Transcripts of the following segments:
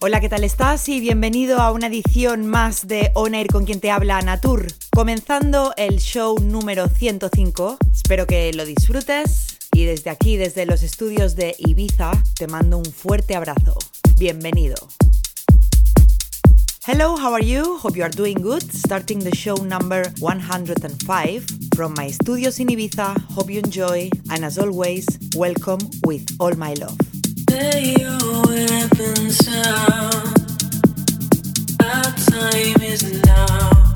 Hola, ¿qué tal estás? Y bienvenido a una edición más de On Air con quien te habla Natur. Comenzando el show número 105. Espero que lo disfrutes y desde aquí, desde los estudios de Ibiza, te mando un fuerte abrazo. Bienvenido. Hello, how are you? Hope you are doing good. Starting the show number 105 from my studios in Ibiza. Hope you enjoy and as always, welcome with all my love. Time is now.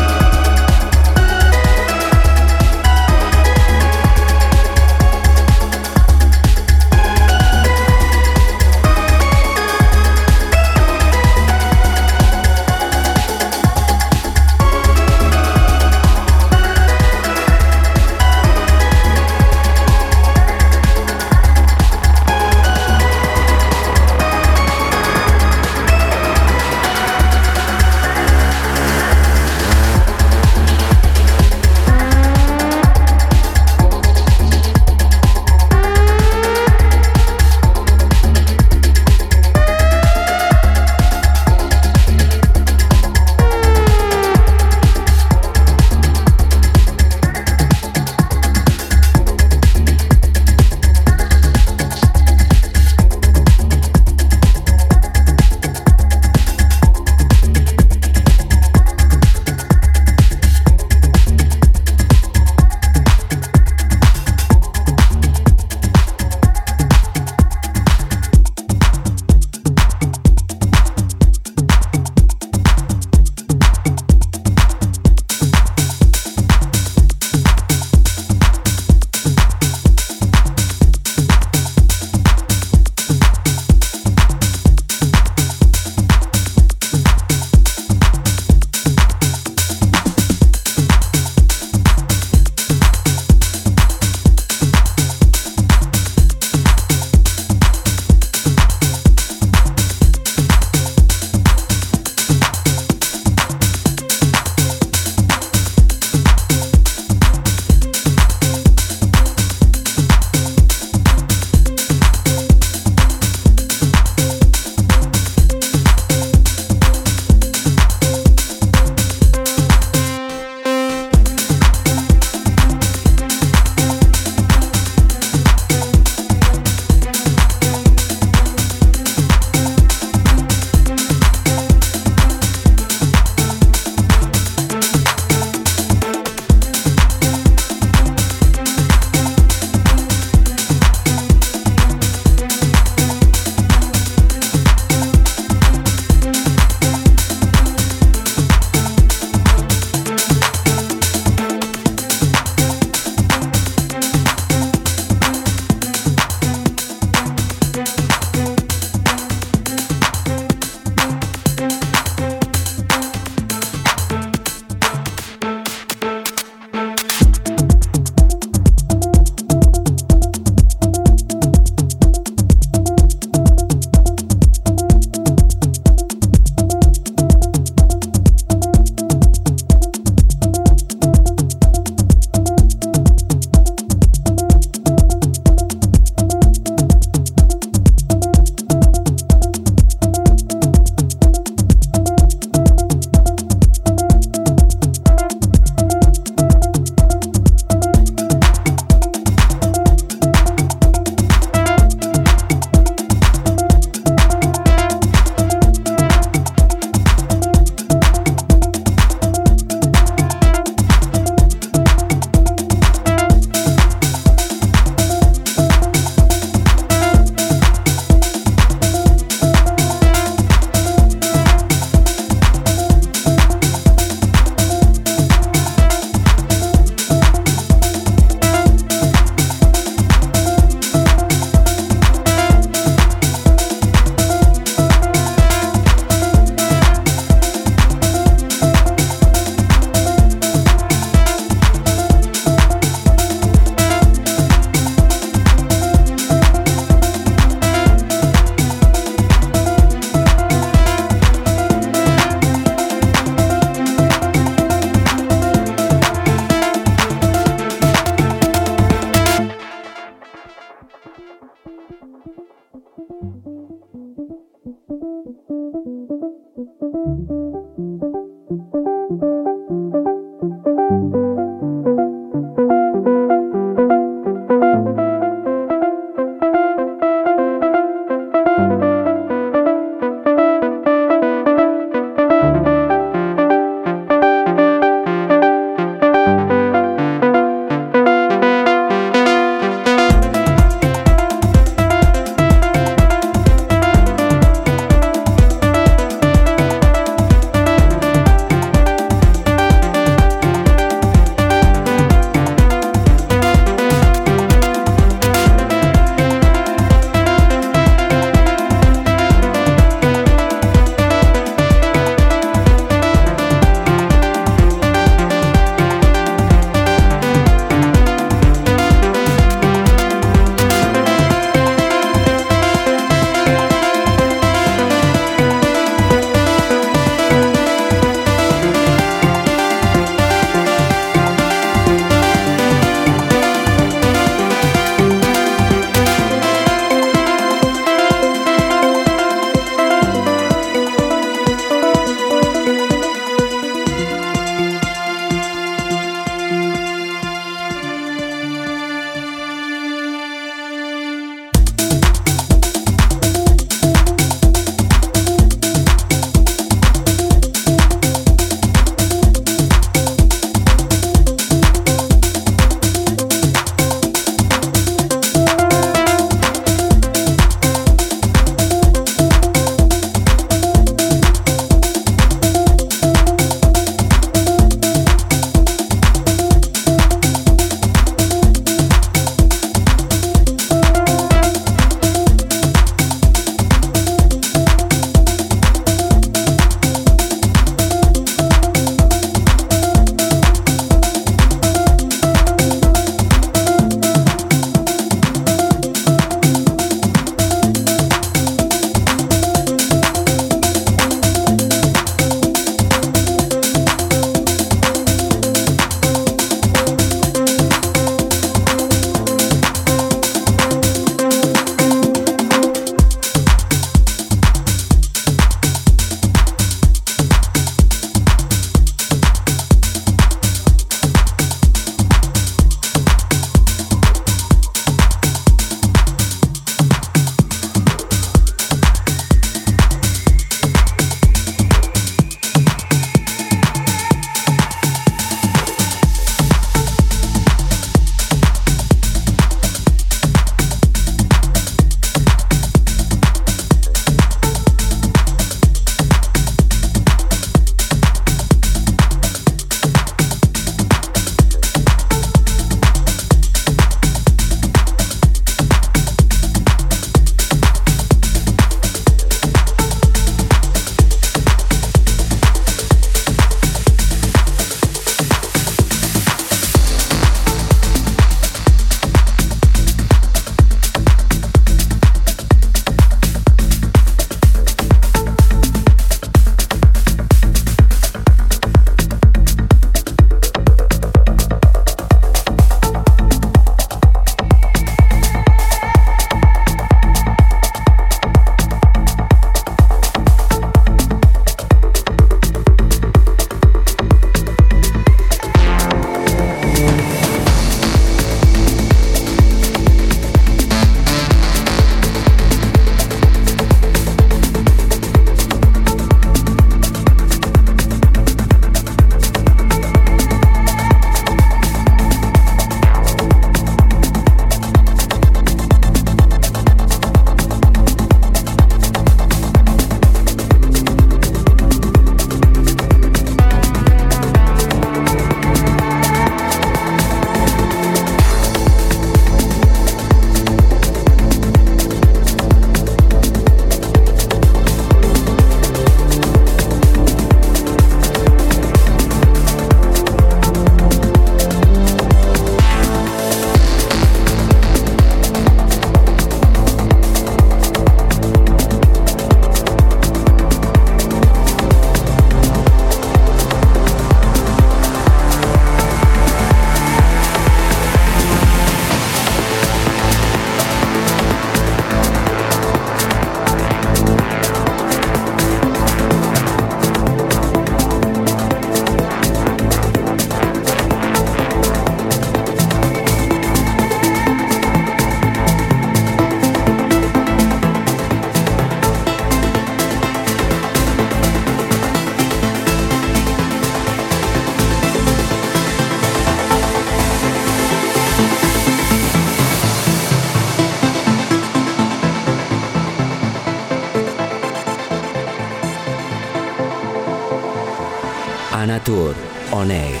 Anna Tur On Air.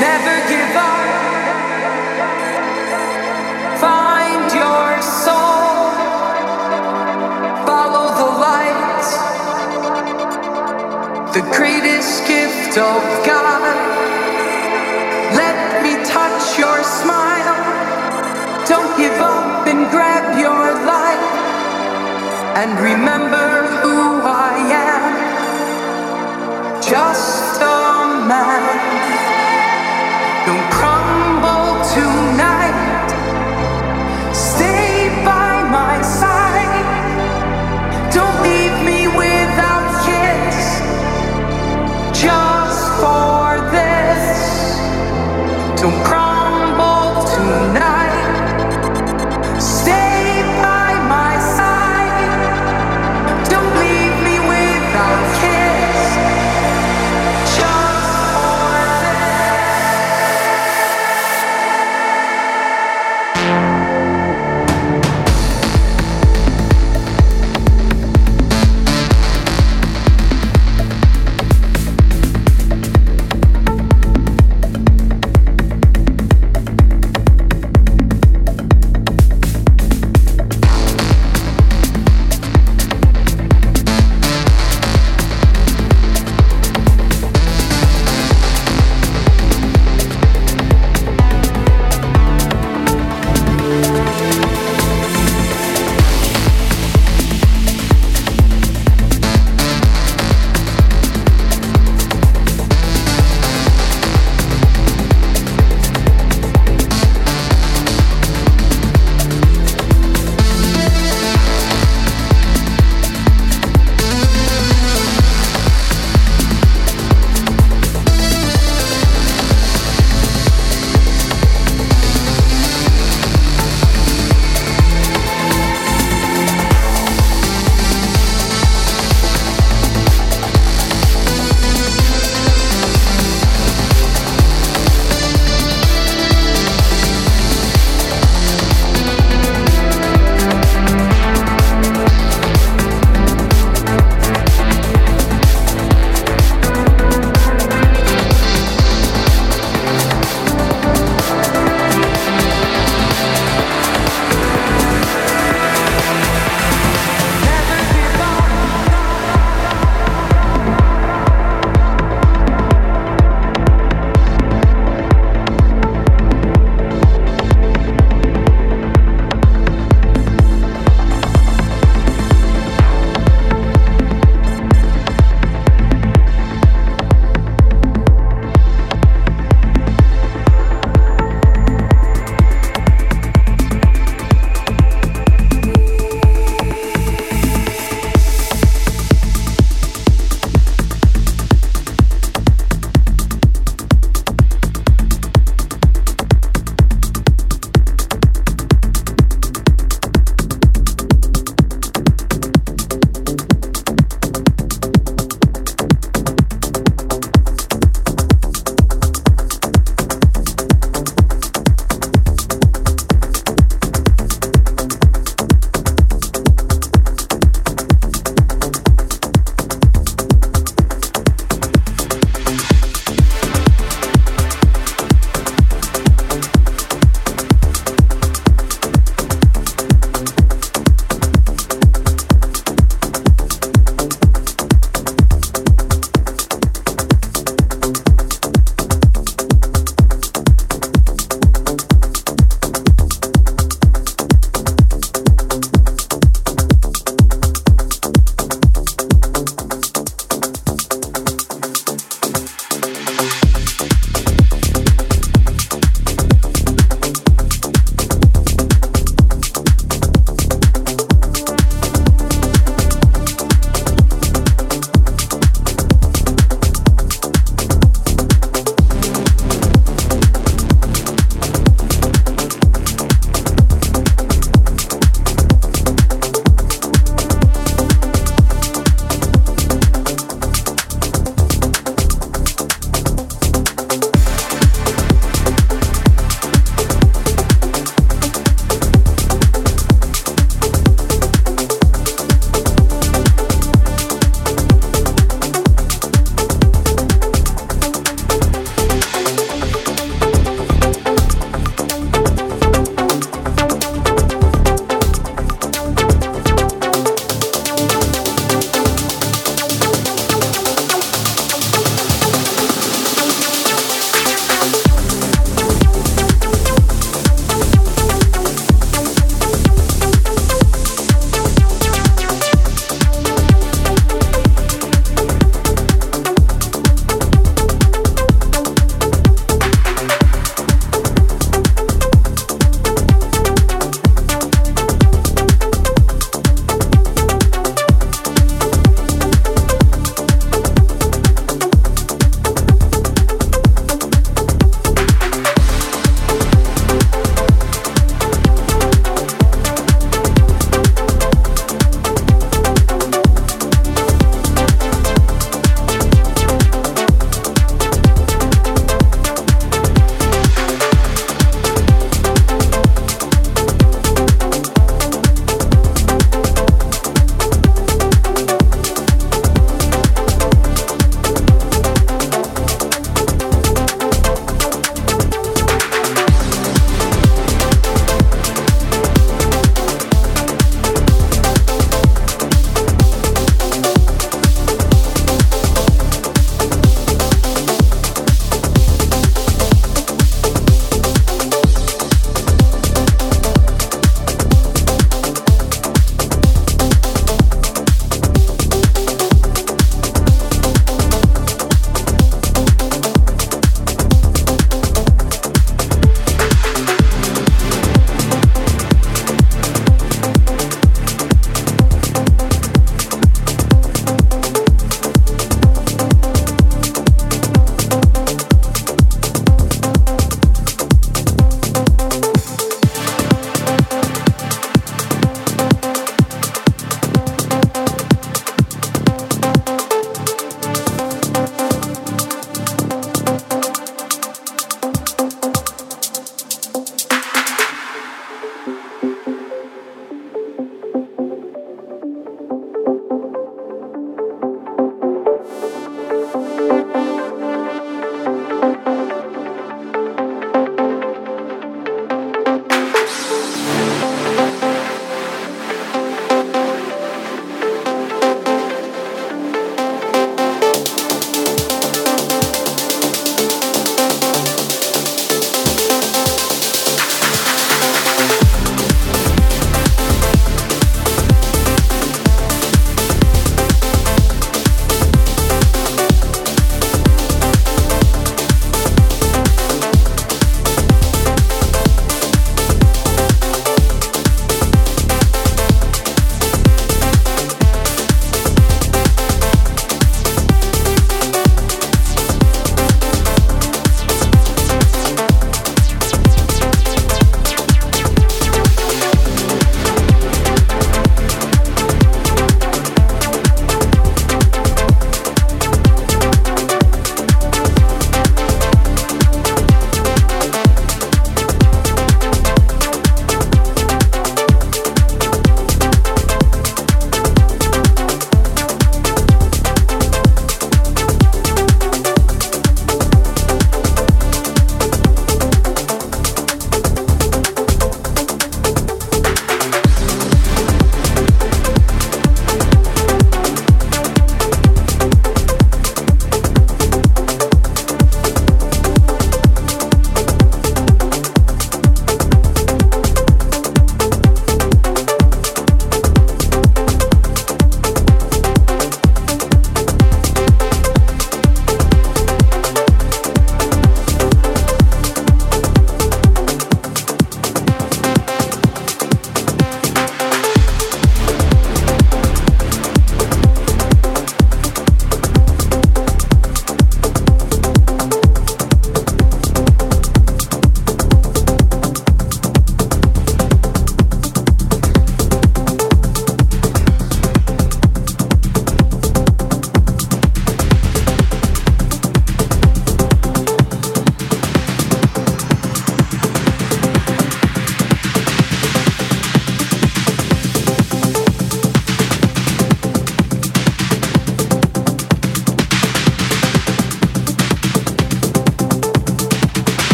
Never give up. Find your soul. Follow the light. The greatest gift of God. Let me touch your smile. Don't give up and grab your life. And remember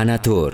Anatur.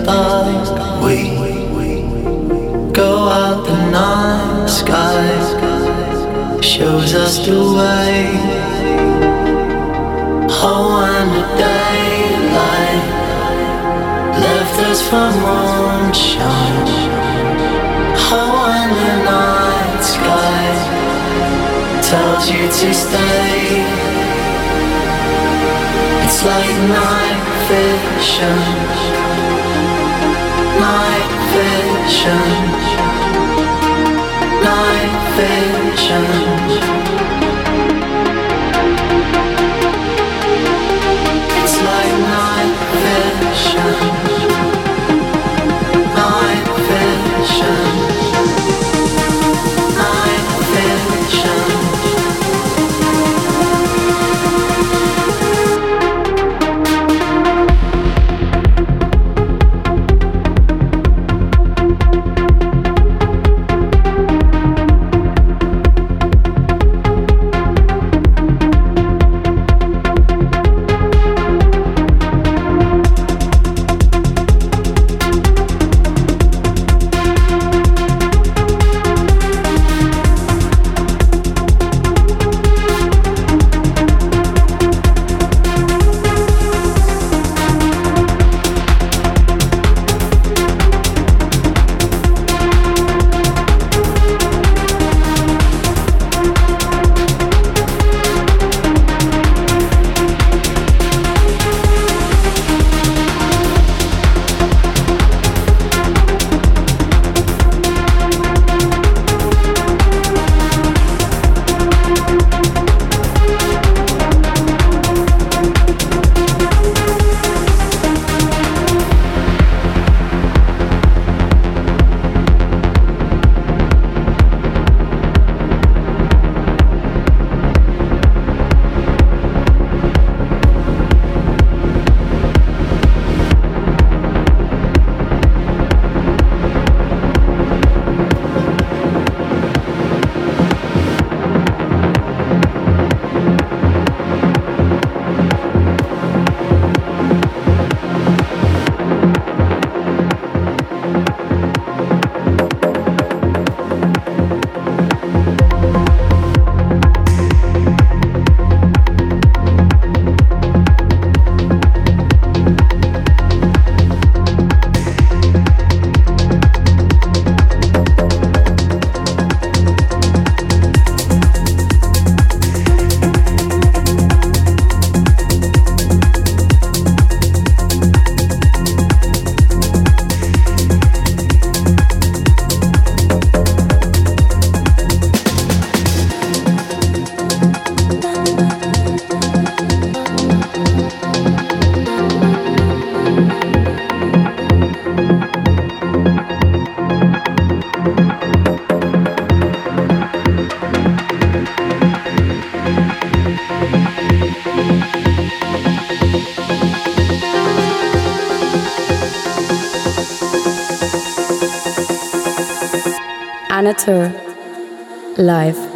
Everything's Amateur Live.